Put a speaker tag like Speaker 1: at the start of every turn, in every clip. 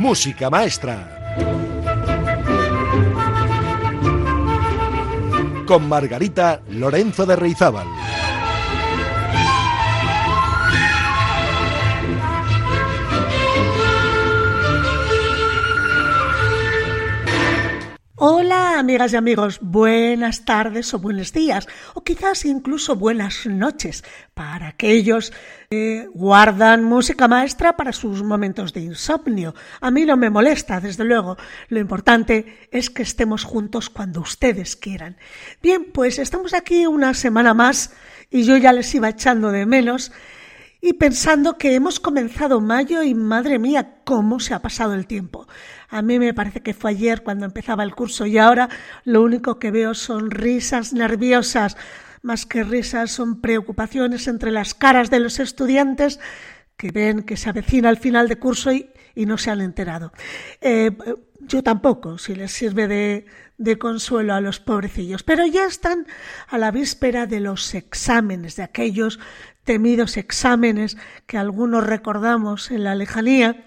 Speaker 1: Música Maestra. Con Margarita Lorenzo de Reizábal.
Speaker 2: Amigas y amigos, buenas tardes o buenos días o quizás incluso buenas noches para aquellos que guardan música maestra para sus momentos de insomnio. A mí no me molesta, desde luego. Lo importante es que estemos juntos cuando ustedes quieran. Bien, pues estamos aquí una semana más y yo ya les iba echando de menos y pensando que hemos comenzado mayo y madre mía, cómo se ha pasado el tiempo. A mí me parece que fue ayer cuando empezaba el curso y ahora lo único que veo son risas nerviosas. Más que risas son preocupaciones entre las caras de los estudiantes que ven que se avecina el final de curso y, no se han enterado. Eh, yo tampoco, si les sirve de, de consuelo a los pobrecillos, pero ya están a la víspera de los exámenes, de aquellos temidos exámenes que algunos recordamos en la lejanía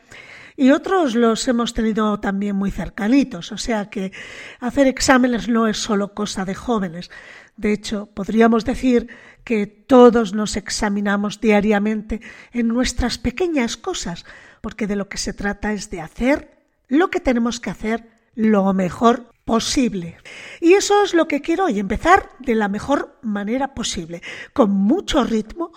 Speaker 2: y otros los hemos tenido también muy cercanitos, o sea que hacer exámenes no es solo cosa de jóvenes. De hecho, podríamos decir que todos nos examinamos diariamente en nuestras pequeñas cosas, porque de lo que se trata es de hacer lo que tenemos que hacer lo mejor posible. Y eso es lo que quiero hoy, empezar de la mejor manera posible, con mucho ritmo,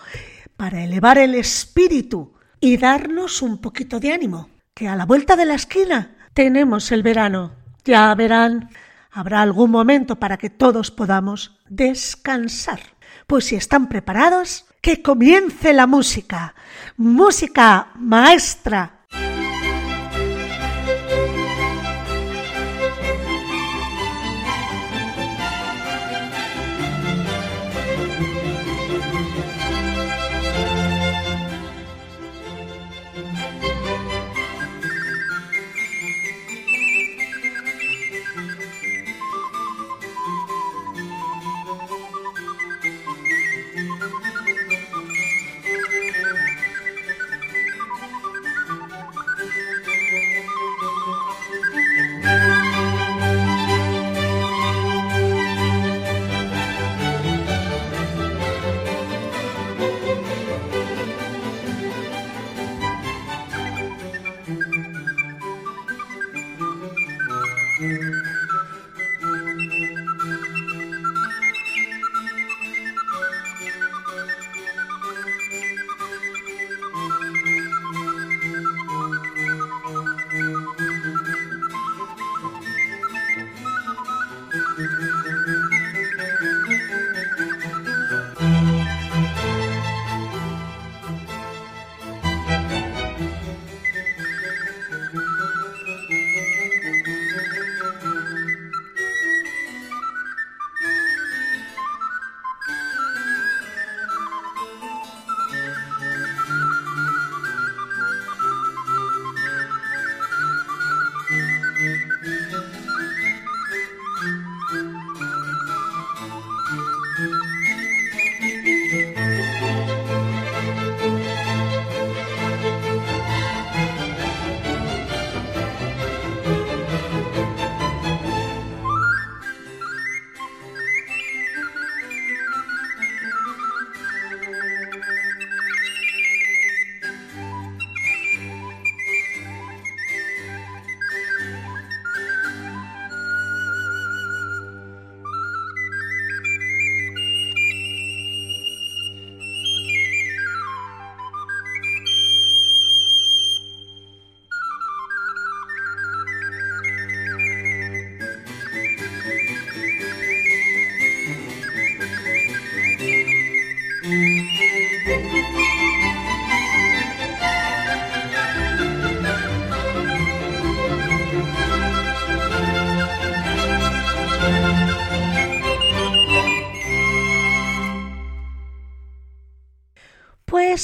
Speaker 2: para elevar el espíritu y darnos un poquito de ánimo, que a la vuelta de la esquina tenemos el verano. Ya verán, habrá algún momento para que todos podamos descansar. Pues si están preparados, que comience la música. Música maestra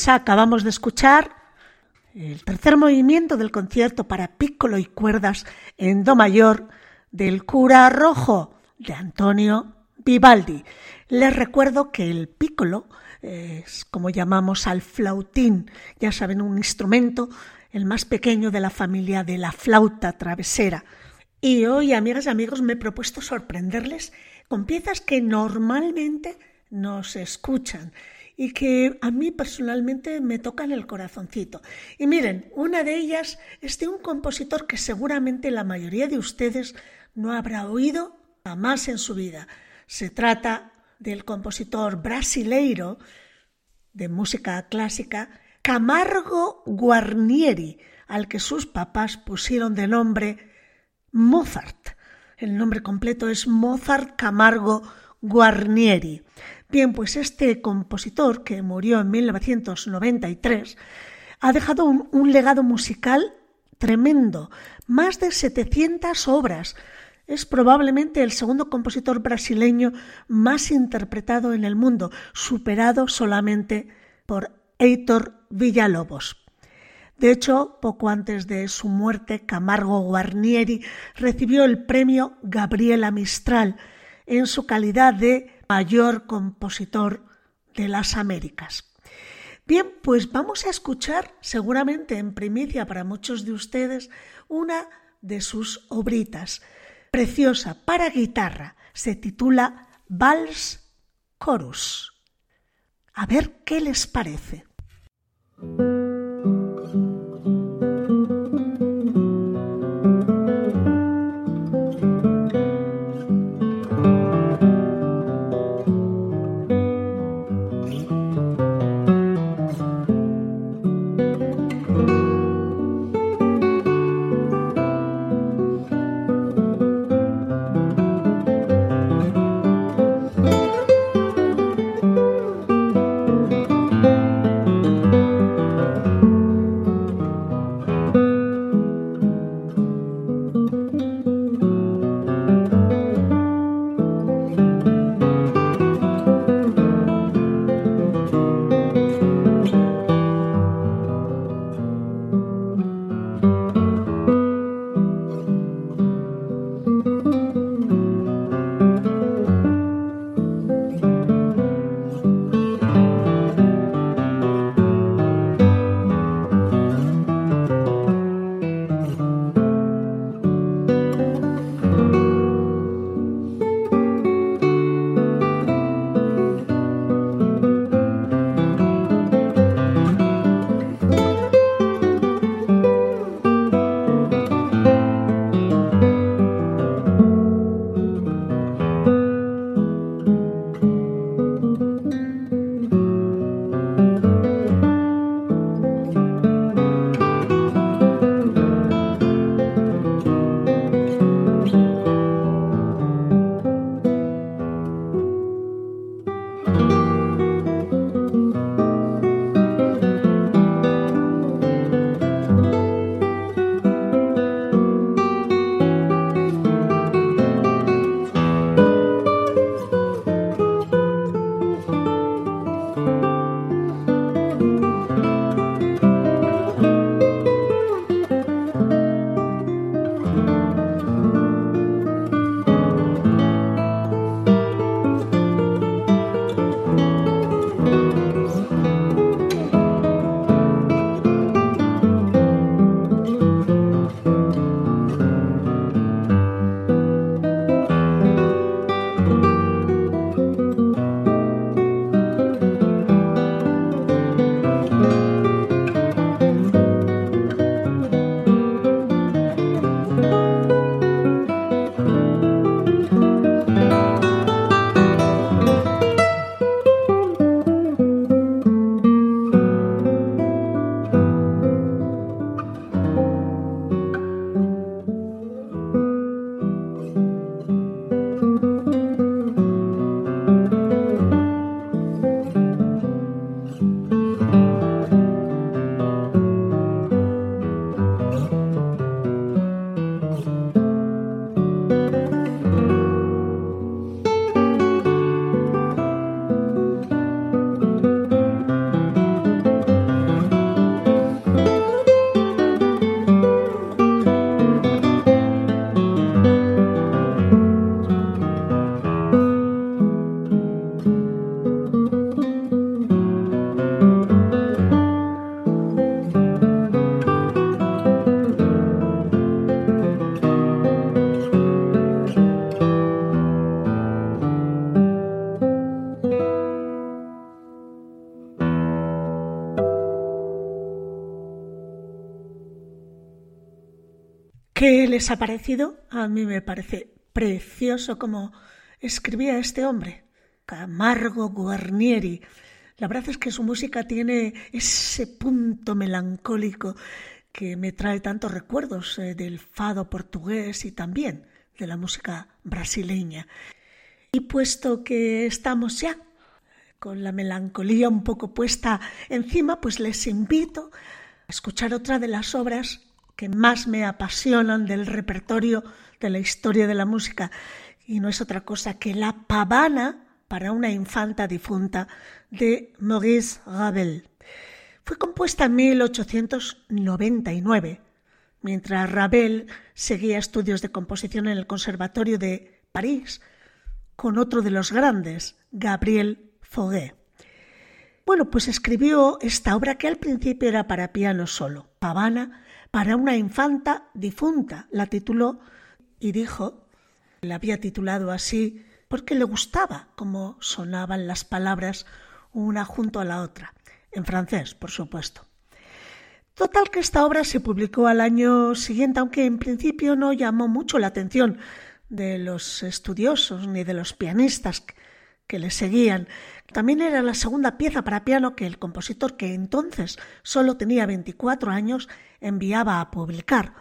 Speaker 2: Acabamos de escuchar el tercer movimiento del concierto para piccolo y cuerdas en do mayor del cura rojo de Antonio Vivaldi. Les recuerdo que el piccolo es como llamamos al flautín, ya saben, un instrumento el más pequeño de la familia de la flauta travesera. Y hoy, amigas y amigos, me he propuesto sorprenderles con piezas que normalmente no se escuchan y que a mí personalmente me tocan el corazoncito. Y miren, una de ellas es de un compositor que seguramente la mayoría de ustedes no habrá oído jamás en su vida. Se trata del compositor brasileiro de música clásica Camargo Guarnieri, al que sus papás pusieron de nombre Mozart. El nombre completo es Mozart Camargo Guarnieri. Bien, pues este compositor, que murió en 1993, ha dejado un, legado musical tremendo, más de 700 obras. Es probablemente el segundo compositor brasileño más interpretado en el mundo, superado solamente por Heitor Villalobos. De hecho, poco antes de su muerte, Camargo Guarnieri recibió el premio Gabriela Mistral en su calidad de mayor compositor de las Américas. Bien, pues vamos a escuchar, seguramente en primicia para muchos de ustedes, una de sus obritas, preciosa para guitarra, se titula Vals Chorus. A ver qué les parece. ¿Qué les ha parecido? A mí me parece precioso como escribía este hombre, Camargo Guarnieri. La verdad es que su música tiene ese punto melancólico que me trae tantos recuerdos eh, del fado portugués y también de la música brasileña. Y puesto que estamos ya con la melancolía un poco puesta encima, pues les invito a escuchar otra de las obras que más me apasionan del repertorio de la historia de la música, y no es otra cosa que La pavana para una infanta difunta de Maurice Ravel. Fue compuesta en 1899, mientras Ravel seguía estudios de composición en el Conservatorio de París con otro de los grandes, Gabriel Fauré. Bueno, pues escribió esta obra que al principio era para piano solo, Pavana, para una infanta difunta. La tituló y dijo, la había titulado así porque le gustaba cómo sonaban las palabras una junto a la otra, en francés, por supuesto. Total que esta obra se publicó al año siguiente, aunque en principio no llamó mucho la atención de los estudiosos ni de los pianistas que le seguían. También era la segunda pieza para piano que el compositor, que entonces solo tenía 24 años, enviaba a publicar.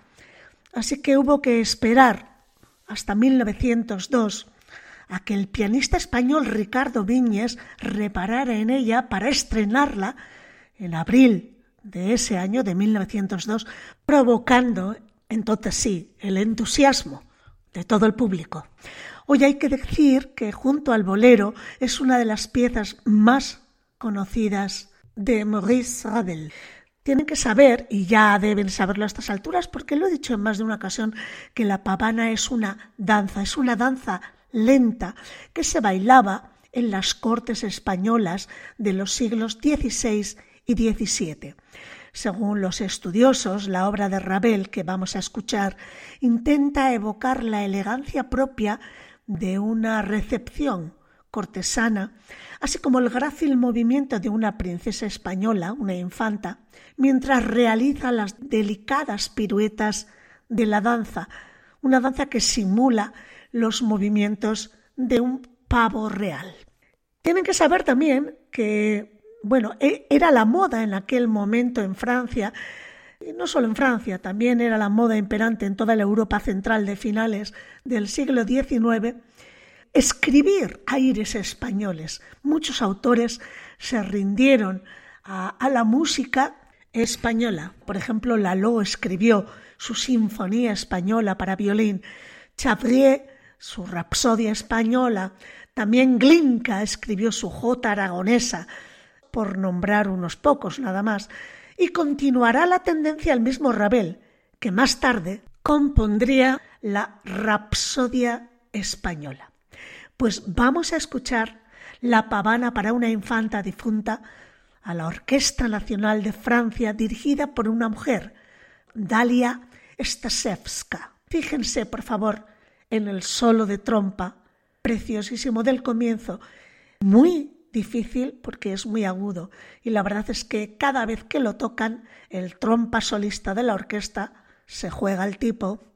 Speaker 2: Así que hubo que esperar hasta 1902 a que el pianista español Ricardo Viñes reparara en ella para estrenarla en abril de ese año de 1902, provocando entonces sí el entusiasmo de todo el público. Hoy hay que decir que junto al bolero es una de las piezas más conocidas de Maurice Ravel. Tienen que saber, y ya deben saberlo a estas alturas, porque lo he dicho en más de una ocasión, que la pavana es una danza, es una danza lenta que se bailaba en las cortes españolas de los siglos XVI y XVII. Según los estudiosos, la obra de Ravel que vamos a escuchar intenta evocar la elegancia propia de una recepción cortesana, así como el grácil movimiento de una princesa española, una infanta, mientras realiza las delicadas piruetas de la danza, una danza que simula los movimientos de un pavo real. Tienen que saber también que bueno, e, era la moda en aquel momento en Francia, no solo en Francia, también era la moda imperante en toda la Europa central de finales del siglo XIX, escribir aires españoles. Muchos autores se rindieron a, la música española. Por ejemplo, Lalo escribió su Sinfonía Española para violín, Chabrier su Rapsodia Española, también Glinka escribió su Jota Aragonesa, por nombrar unos pocos nada más, y continuará la tendencia al mismo Ravel, que más tarde compondría la Rapsodia española. Pues vamos a escuchar la pavana para una infanta difunta a la Orquesta Nacional de Francia dirigida por una mujer, Dalia Stasevska. Fíjense, por favor, en el solo de trompa, preciosísimo del comienzo, muy difícil porque es muy agudo. Y la verdad es que cada vez que lo tocan el trompa solista de la orquesta se juega el tipo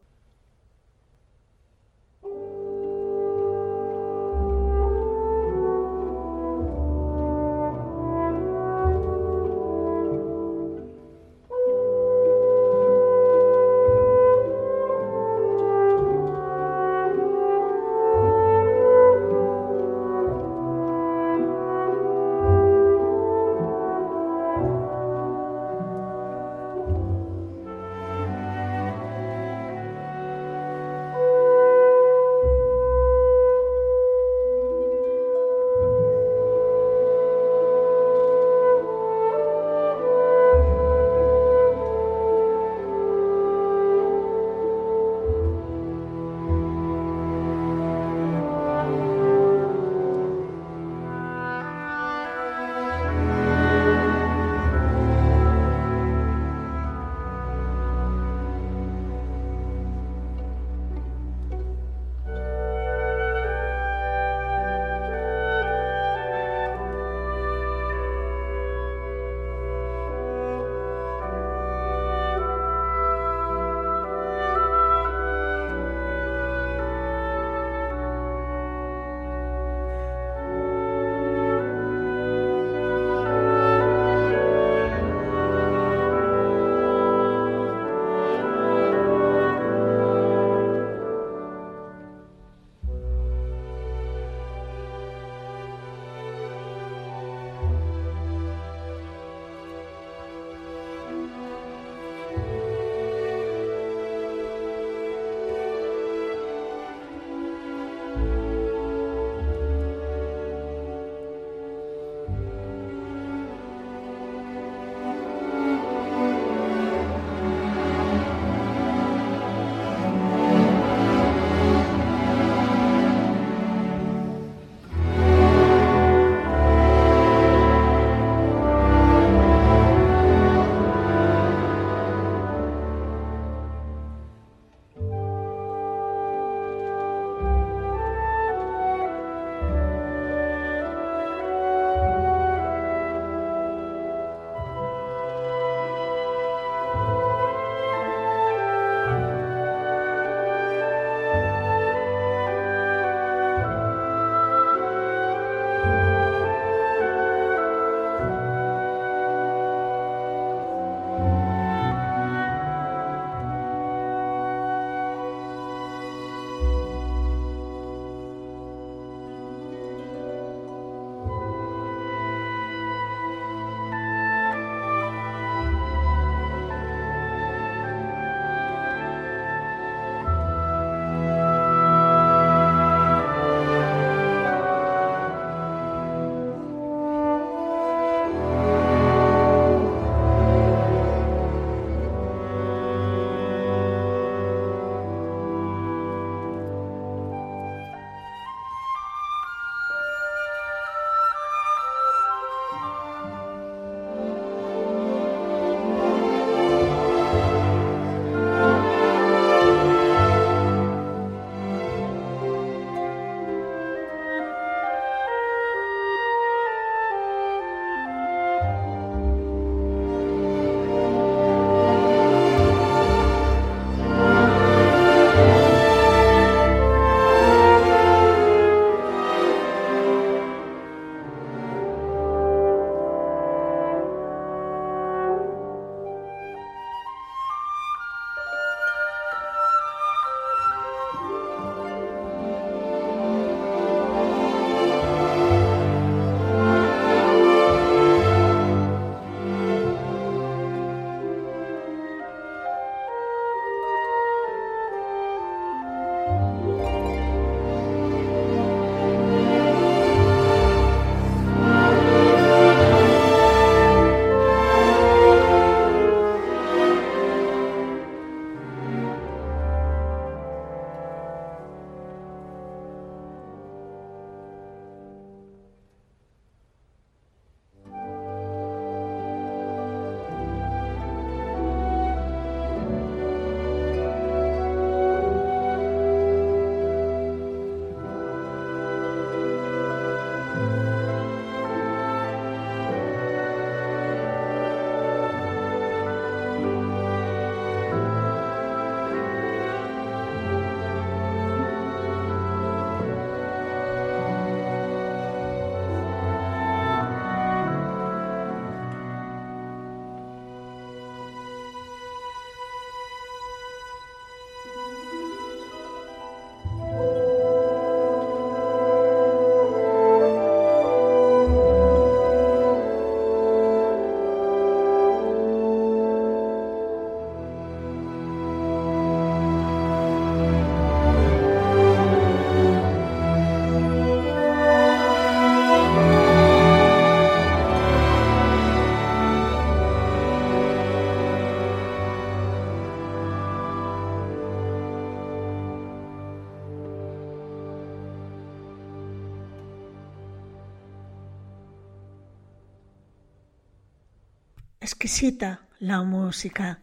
Speaker 2: La música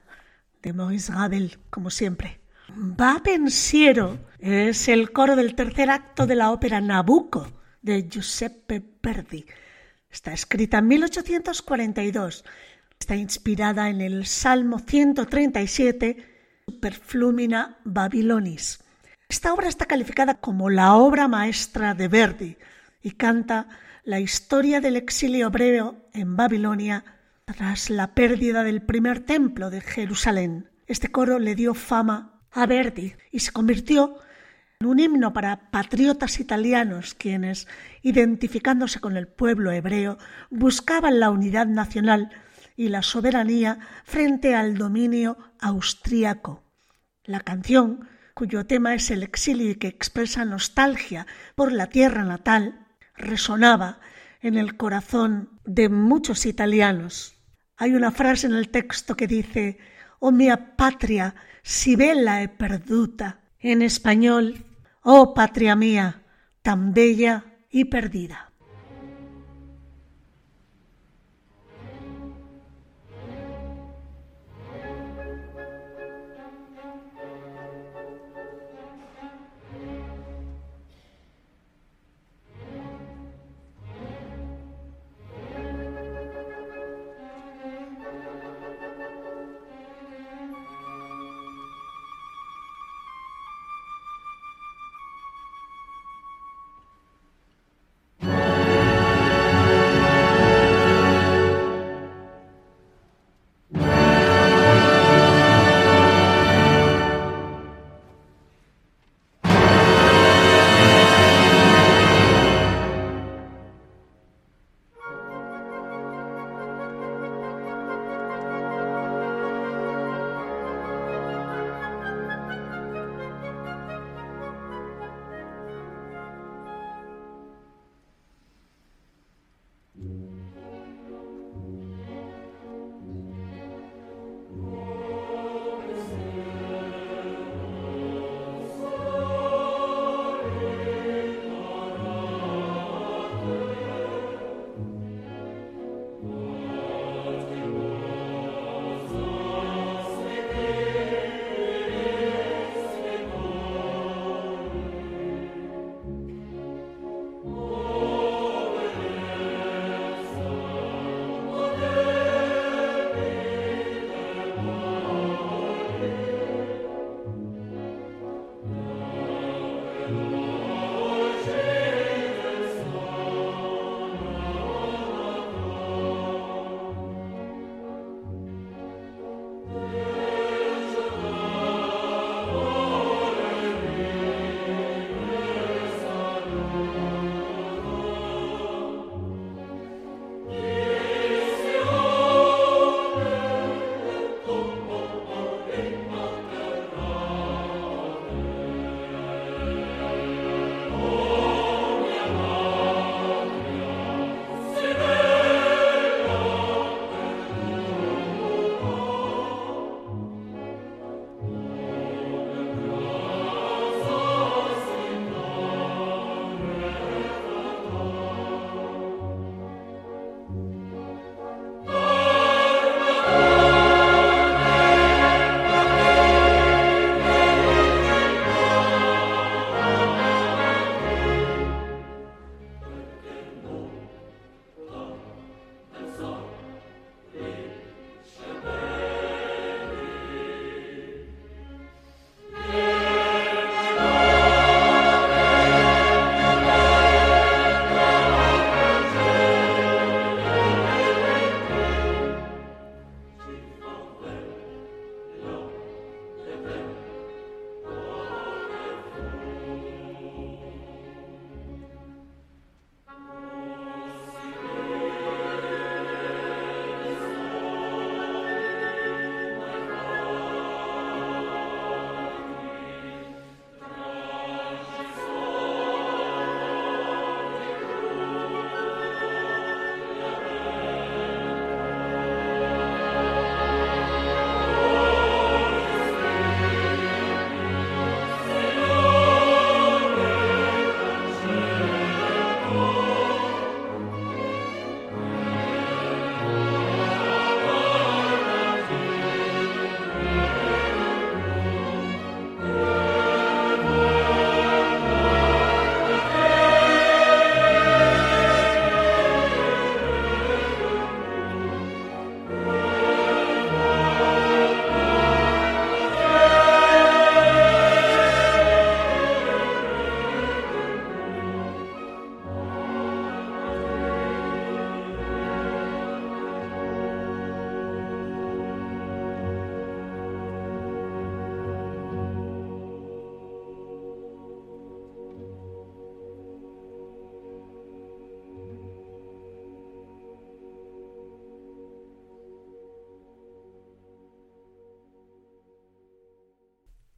Speaker 2: de Maurice Ravel, como siempre. Va pensiero es el coro del tercer acto de la ópera Nabucco de Giuseppe Verdi. Está escrita en 1842. Está inspirada en el Salmo 137, Superflumina Babilonis. Esta obra está calificada como la obra maestra de Verdi y canta la historia del exilio hebreo en Babilonia tras la pérdida del primer templo de Jerusalén. Este coro le dio fama a Verdi y se convirtió en un himno para patriotas italianos quienes, identificándose con el pueblo hebreo, buscaban la unidad nacional y la soberanía frente al dominio austríaco. La canción, cuyo tema es el exilio y que expresa nostalgia por la tierra natal, resonaba en el corazón de muchos italianos. Hay una frase en el texto que dice «Oh mia patria, si bella e perduta». En español, «Oh patria mía, tan bella y perdida».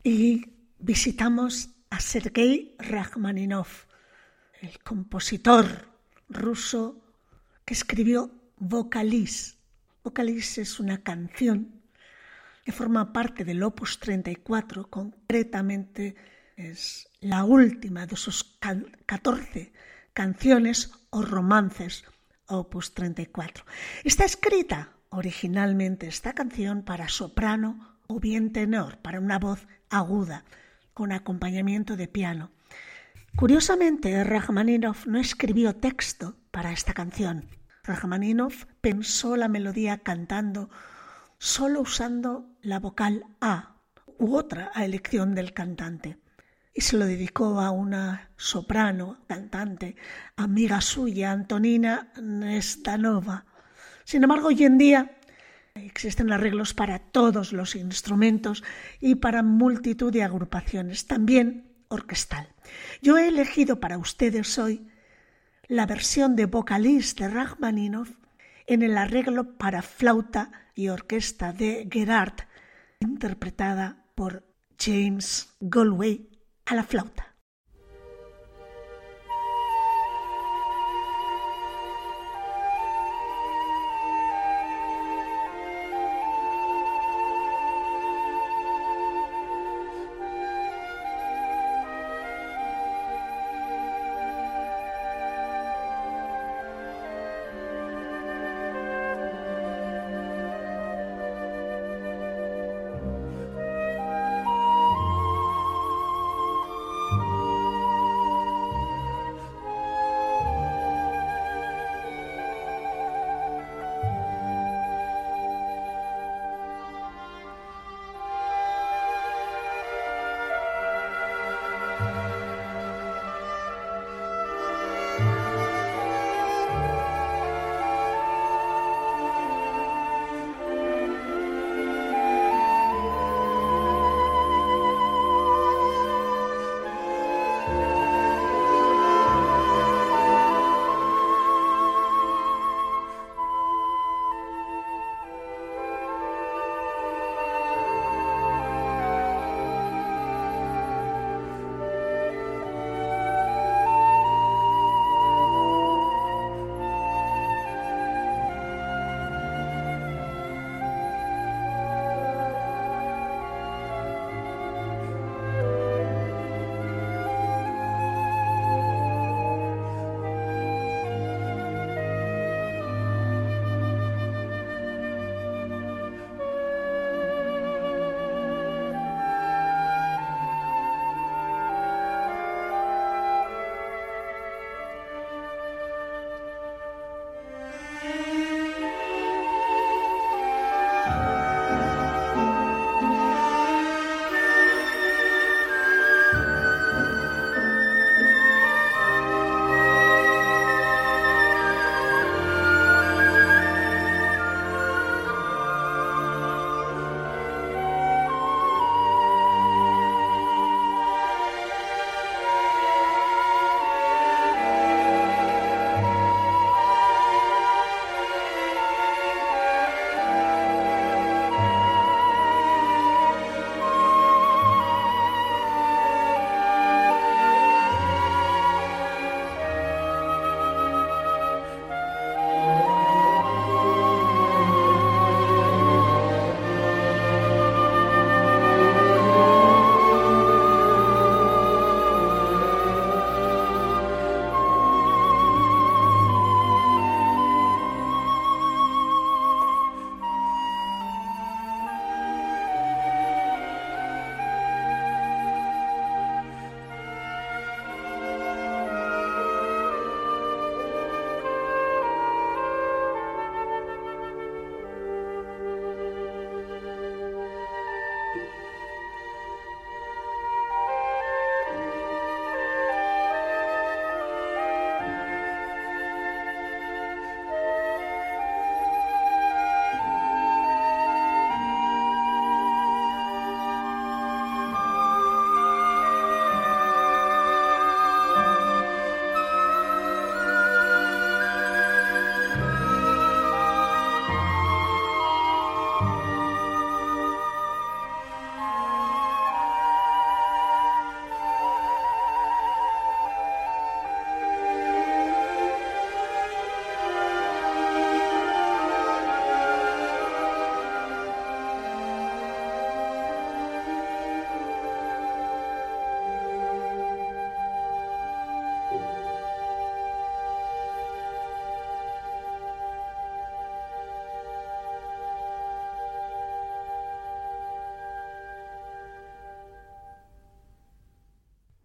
Speaker 2: Y visitamos a Sergei Rachmaninov, el compositor ruso que escribió Vocalis. Vocalis es una canción que forma parte del Opus 34, concretamente es la última de sus 14 canciones o romances, Opus 34. Está escrita originalmente esta canción para soprano o bien tenor, para una voz aguda, con acompañamiento de piano. Curiosamente, Rachmaninoff no escribió texto para esta canción. Rachmaninoff pensó la melodía cantando solo usando la vocal A u otra a elección del cantante. Y se lo dedicó a una soprano, cantante, amiga suya, Antonina Nestanova. Sin embargo, hoy en día existen arreglos para todos los instrumentos y para multitud de agrupaciones, también orquestal. Yo he elegido para ustedes hoy la versión de vocalist de Rachmaninoff en el arreglo para flauta y orquesta de Gerard, interpretada por James Galway a la flauta.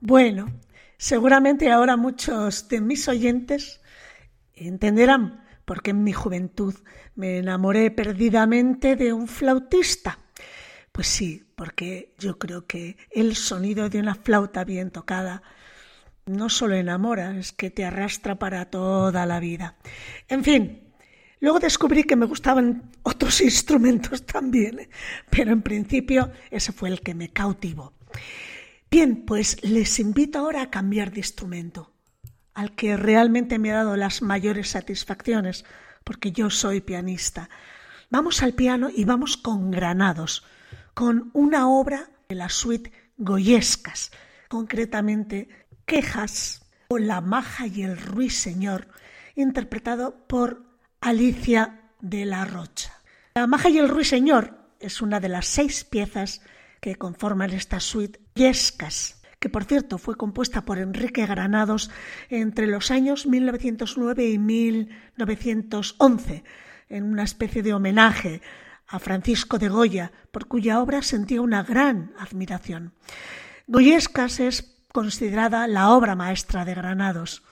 Speaker 2: Bueno, seguramente ahora muchos de mis oyentes entenderán por qué en mi juventud me enamoré perdidamente de un flautista. Pues sí, porque yo creo que el sonido de una flauta bien tocada no solo enamora, es que te arrastra para toda la vida. En fin, luego descubrí que me gustaban otros instrumentos también, ¿eh? pero en principio ese fue el que me cautivó. Bien, pues les invito ahora a cambiar de instrumento, al que realmente me ha dado las mayores satisfacciones, porque yo soy pianista. Vamos al piano y vamos con Granados, con una obra de la suite Goyescas, concretamente Quejas o La Maja y el Ruiseñor, interpretado por Alicia de la Rocha. La Maja y el Ruiseñor es una de las seis piezas que conforman esta suite Yescas, que por cierto fue compuesta por Enrique Granados entre los años 1909 y 1911, en una especie de homenaje a Francisco de Goya, por cuya obra sentía una gran admiración. Goyescas es considerada la obra maestra de Granados.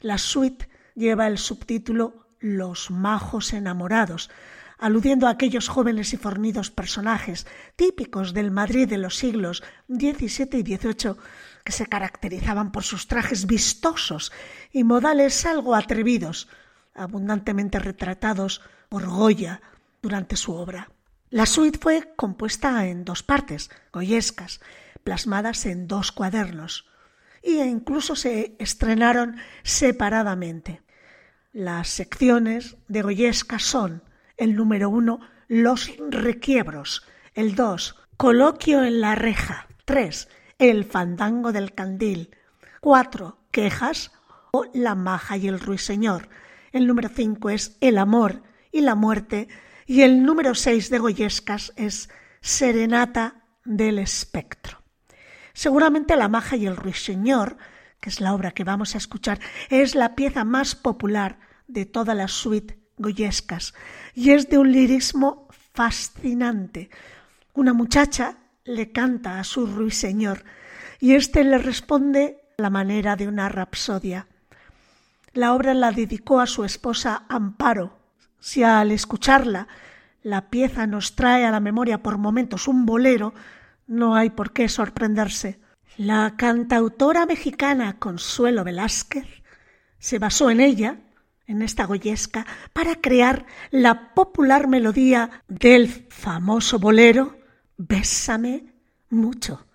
Speaker 2: La suite lleva el subtítulo Los majos enamorados, aludiendo a aquellos jóvenes y fornidos personajes típicos del Madrid de los siglos XVII y XVIII que se caracterizaban por sus trajes vistosos y modales algo atrevidos, abundantemente retratados por Goya durante su obra. La suite fue compuesta en dos partes, goyescas, plasmadas en dos cuadernos, e incluso se estrenaron separadamente. Las secciones de goyescas son el número uno, Los requiebros. El dos, Coloquio en la reja. Tres, El fandango del candil. Cuatro, Quejas o La maja y el ruiseñor. El número cinco es El amor y la muerte. Y el número seis de Goyescas es Serenata del espectro. Seguramente La maja y el ruiseñor, que es la obra que vamos a escuchar, es la pieza más popular de toda la suite goyescas y es de un lirismo fascinante. Una muchacha le canta a su ruiseñor y éste le responde la manera de una rapsodia. La obra la dedicó a su esposa Amparo. Si al escucharla la pieza nos trae a la memoria por momentos un bolero, no hay por qué sorprenderse. La cantautora mexicana Consuelo Velázquez se basó en ella en esta goyesca para crear la popular melodía del famoso bolero Bésame mucho.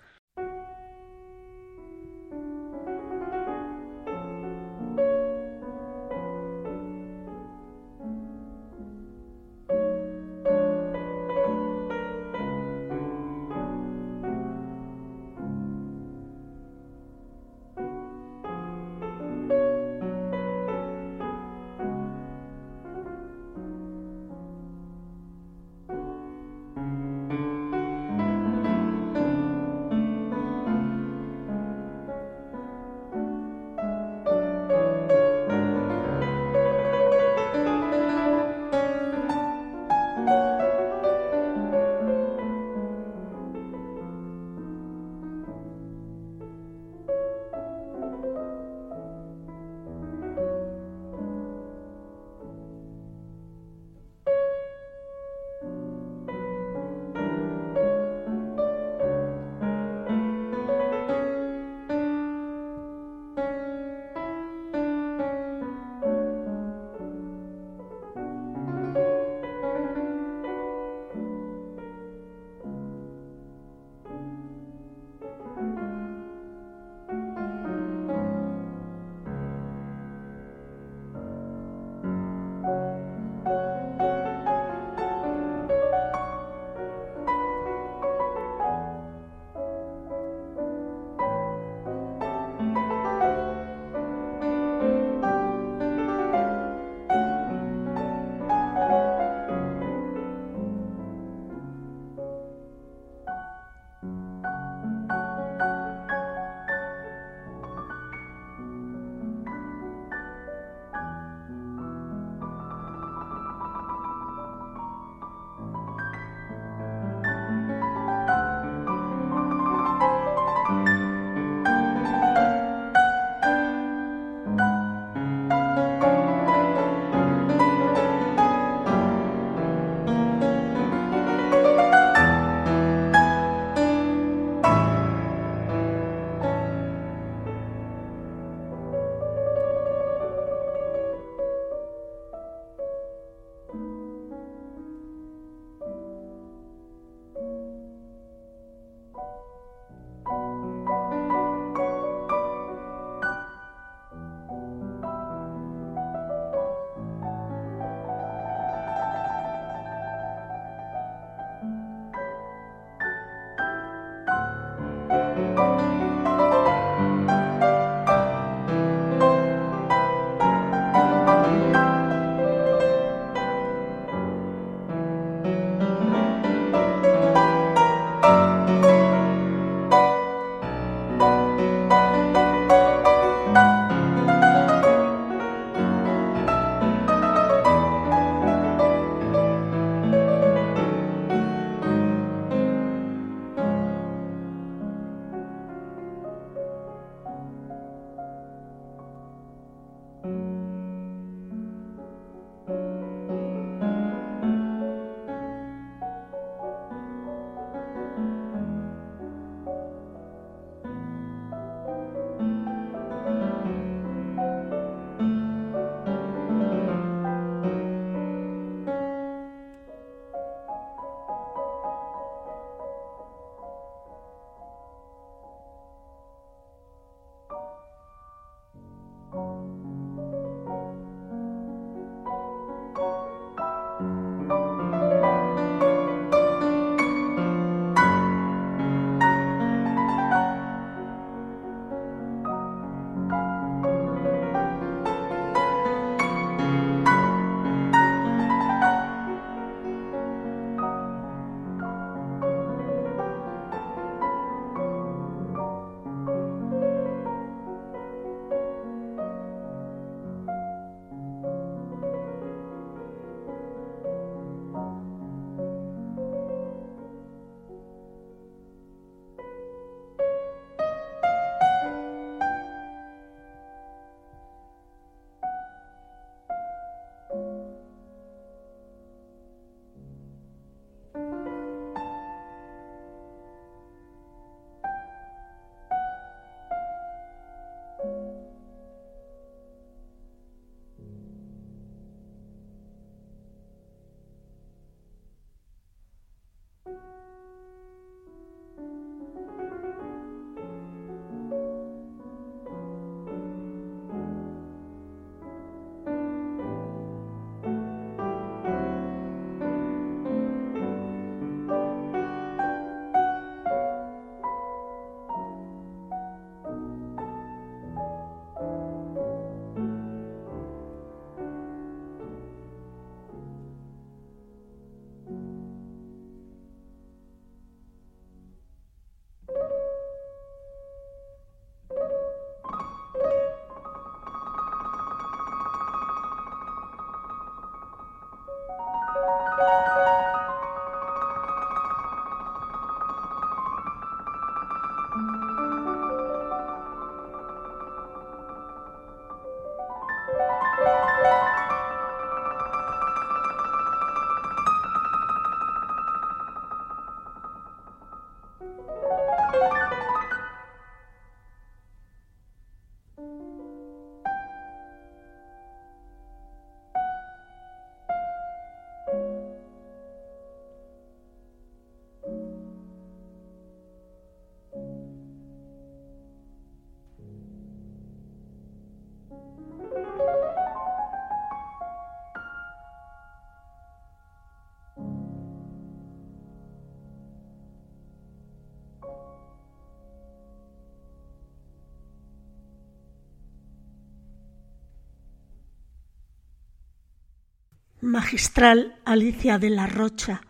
Speaker 2: Magistral Alicia de la Rocha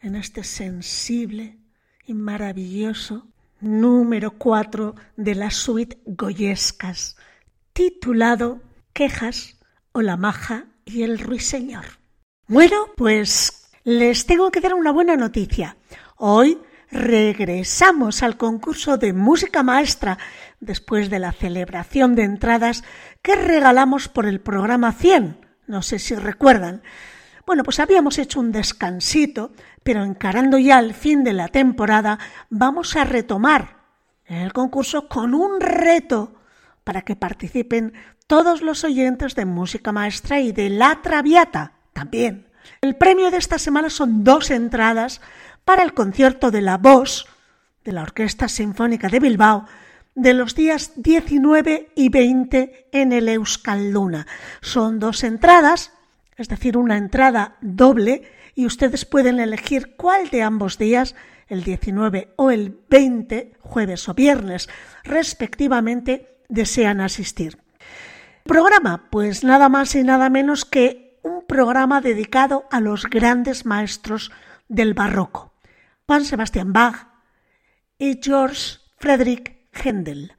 Speaker 2: en este sensible y maravilloso número 4 de la suite Goyescas, titulado Quejas o la maja y el ruiseñor. Bueno, pues les tengo que dar una buena noticia. Hoy regresamos al concurso de música maestra después de la celebración de entradas que regalamos por el programa 100 no sé si recuerdan. Bueno, pues habíamos hecho un descansito, pero encarando ya el fin de la temporada, vamos a retomar el concurso con un reto para que participen todos los oyentes de música maestra y de la Traviata también. El premio de esta semana son dos entradas para el concierto de la voz de la Orquesta Sinfónica de Bilbao de los días 19 y 20 en el Euskalduna. Son dos entradas, es decir, una entrada doble, y ustedes pueden elegir cuál de ambos días, el 19 o el 20, jueves o viernes, respectivamente, desean asistir. Programa, pues nada más y nada menos que un programa dedicado a los grandes maestros del barroco, Juan Sebastián Bach y George Frederick Händel.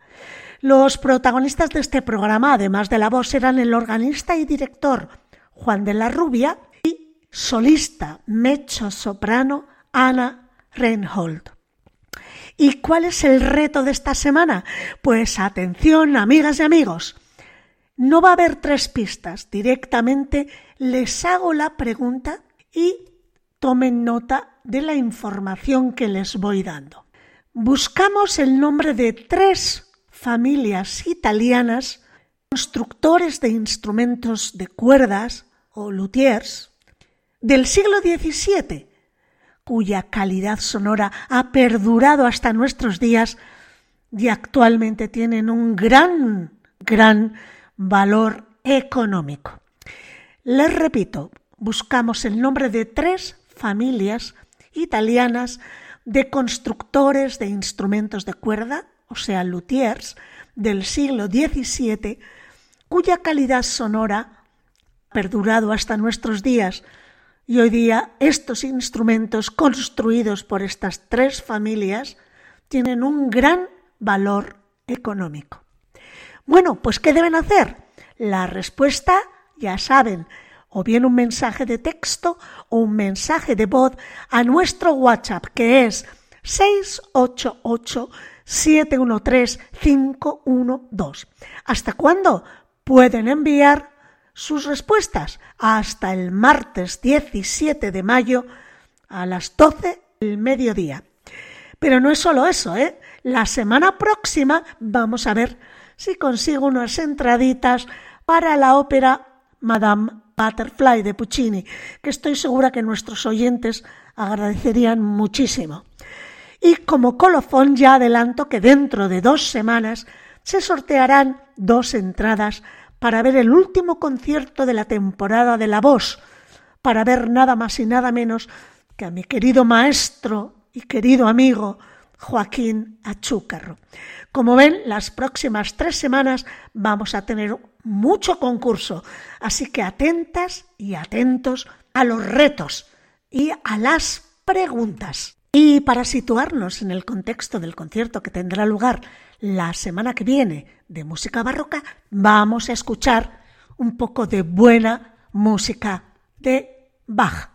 Speaker 2: Los protagonistas de este programa, además de la voz, eran el organista y director Juan de la Rubia y solista mecho soprano Ana Reinhold. ¿Y cuál es el reto de esta semana? Pues atención, amigas y amigos. No va a haber tres pistas. Directamente les hago la pregunta y tomen nota de la información que les voy dando buscamos el nombre de tres familias italianas constructores de instrumentos de cuerdas o luthiers del siglo XVII, cuya calidad sonora ha perdurado hasta nuestros días y actualmente tienen un gran, gran valor económico. Les repito, buscamos el nombre de tres familias italianas de constructores de instrumentos de cuerda, o sea, luthiers, del siglo XVII, cuya calidad sonora ha perdurado hasta nuestros días y hoy día estos instrumentos construidos por estas tres familias tienen un gran valor económico. Bueno, pues ¿qué deben hacer? La respuesta, ya saben, o bien un mensaje de texto un mensaje de voz a nuestro WhatsApp que es 688-713-512. ¿Hasta cuándo? Pueden enviar sus respuestas hasta el martes 17 de mayo a las 12 del mediodía. Pero no es solo eso, ¿eh? La semana próxima vamos a ver si consigo unas entraditas para la ópera Madame Butterfly de Puccini, que estoy segura que nuestros oyentes agradecerían muchísimo. Y como colofón ya adelanto que dentro de dos semanas se sortearán dos entradas para ver el último concierto de la temporada de La Voz, para ver nada más y nada menos que a mi querido maestro y querido amigo Joaquín Achúcarro. Como ven, las próximas tres semanas vamos a tener mucho concurso, así que atentas y atentos a los retos y a las preguntas. Y para situarnos en el contexto del concierto que tendrá lugar la semana que viene de música barroca, vamos a escuchar un poco de buena música de Bach.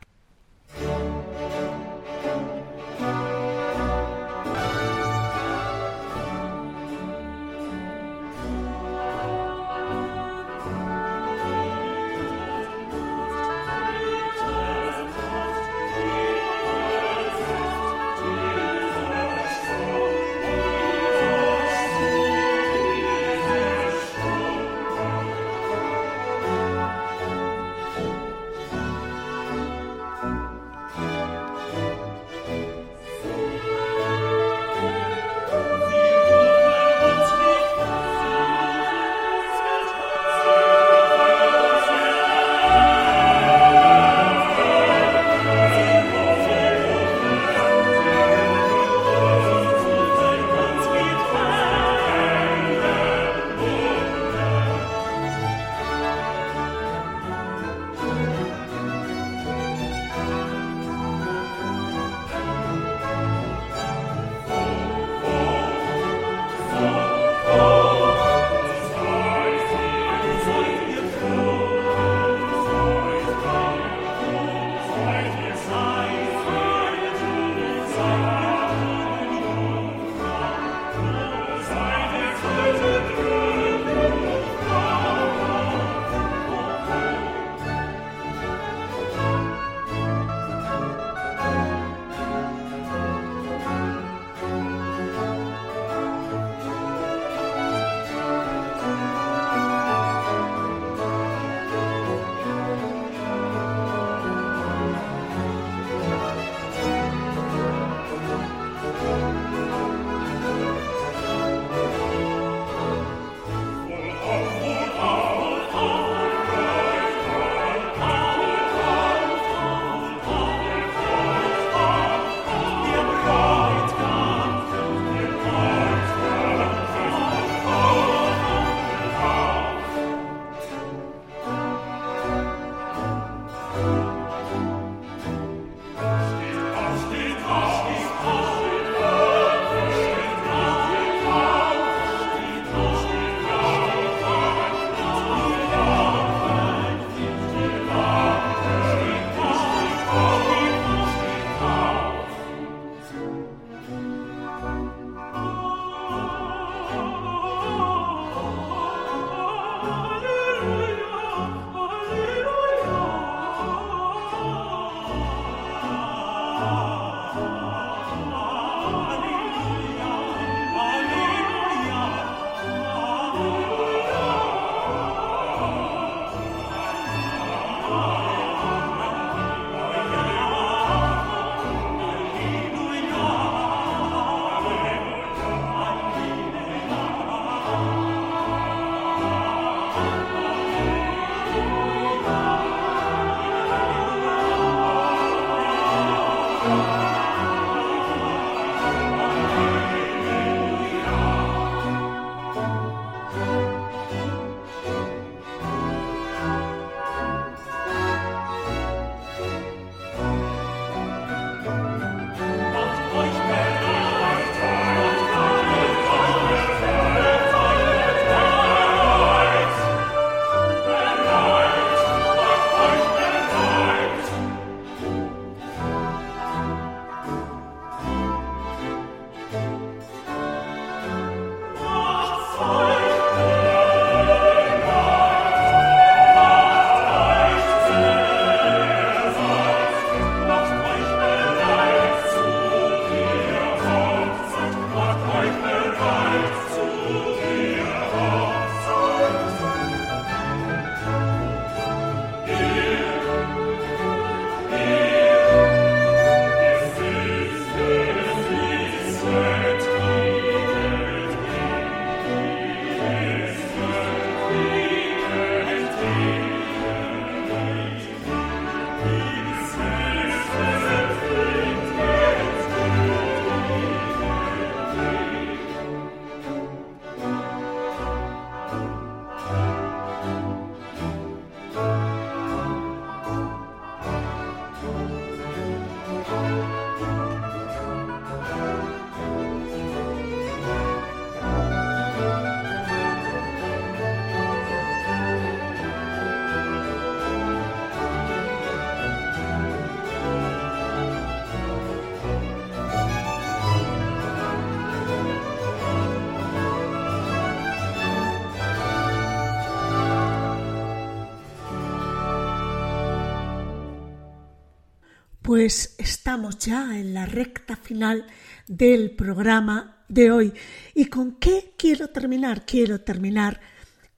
Speaker 2: Pues estamos ya en la recta final del programa de hoy. ¿Y con qué quiero terminar? Quiero terminar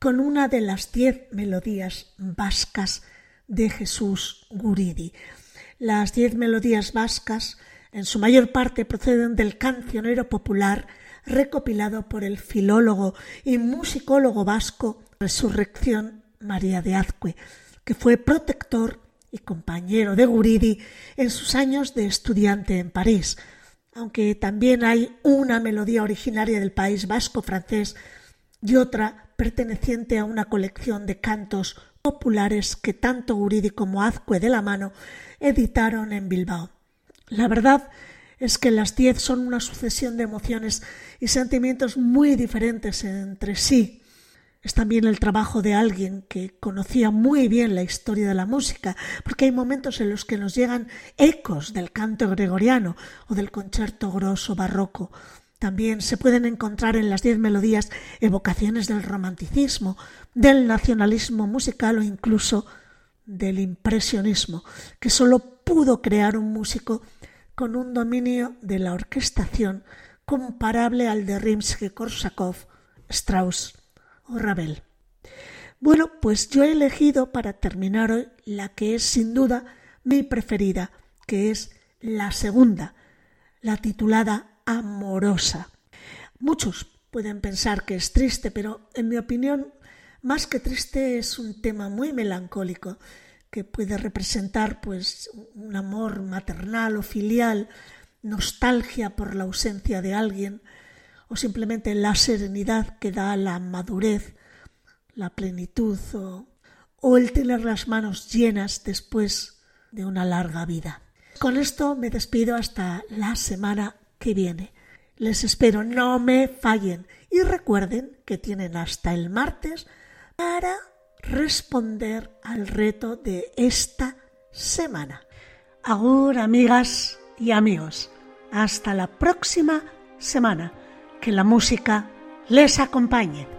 Speaker 2: con una de las diez melodías vascas de Jesús Guridi. Las diez melodías vascas en su mayor parte proceden del cancionero popular recopilado por el filólogo y musicólogo vasco Resurrección María de Azcue, que fue protector y compañero de Guridi en sus años de estudiante en París, aunque también hay una melodía originaria del país vasco francés y otra perteneciente a una colección de cantos populares que tanto Guridi como Azcue de la mano editaron en Bilbao. La verdad es que las diez son una sucesión de emociones y sentimientos muy diferentes entre sí, es también el trabajo de alguien que conocía muy bien la historia de la música, porque hay momentos en los que nos llegan ecos del canto gregoriano o del concierto grosso barroco. También se pueden encontrar en las diez melodías evocaciones del romanticismo, del nacionalismo musical o incluso del impresionismo, que sólo pudo crear un músico con un dominio de la orquestación comparable al de Rimsky-Korsakov, Strauss o Ravel. Bueno, pues yo he elegido para terminar hoy la que es sin duda mi preferida, que es la segunda, la titulada Amorosa. Muchos pueden pensar que es triste, pero en mi opinión, más que triste es un tema muy melancólico que puede representar pues un amor maternal o filial, nostalgia por la ausencia de alguien, o simplemente la serenidad que da la madurez, la plenitud o, el tener las manos llenas después de una larga vida. Con esto me despido hasta la semana que viene. Les espero, no me fallen y recuerden que tienen hasta el martes para responder al reto de esta semana. Agur, amigas y amigos. Hasta la próxima semana que la música les acompañe.